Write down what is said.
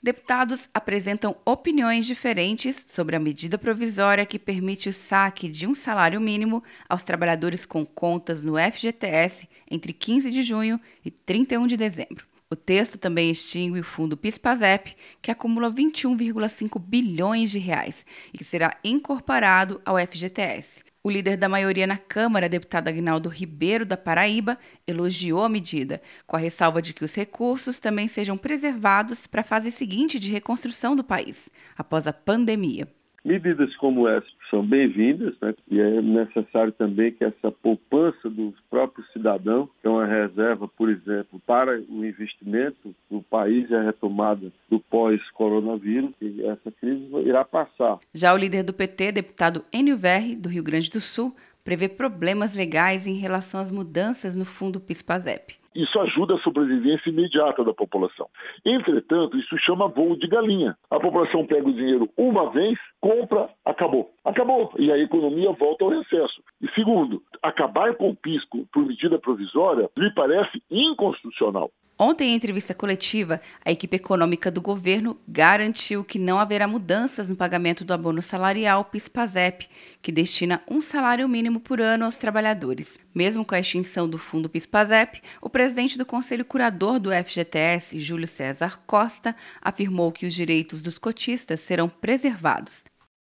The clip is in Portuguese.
Deputados apresentam opiniões diferentes sobre a medida provisória que permite o saque de um salário mínimo aos trabalhadores com contas no FGTS entre 15 de junho e 31 de dezembro. O texto também extingue o fundo PIS/PASEP, que acumula 21,5 bilhões de reais e que será incorporado ao FGTS. O líder da maioria na Câmara, deputado Agnaldo Ribeiro da Paraíba, elogiou a medida, com a ressalva de que os recursos também sejam preservados para a fase seguinte de reconstrução do país, após a pandemia. Medidas como essa são bem-vindas né? e é necessário também que essa poupança do próprio cidadão, que é uma reserva, por exemplo, para o investimento do país e a retomada do pós-coronavírus, essa crise irá passar. Já o líder do PT, deputado Enio Verri, do Rio Grande do Sul, prevê problemas legais em relação às mudanças no fundo PIS/PASEP. Isso ajuda a sobrevivência imediata da população. Entretanto, isso chama voo de galinha. A população pega o dinheiro uma vez, compra, acabou. Acabou. E a economia volta ao recesso. E segundo, acabar com o pisco por medida provisória me parece inconstitucional. Ontem, em entrevista coletiva, a equipe econômica do governo garantiu que não haverá mudanças no pagamento do abono salarial PIS/PASEP, que destina um salário mínimo por ano aos trabalhadores. Mesmo com a extinção do fundo PIS/PASEP, o presidente do Conselho Curador do FGTS, Júlio César Costa, afirmou que os direitos dos cotistas serão preservados.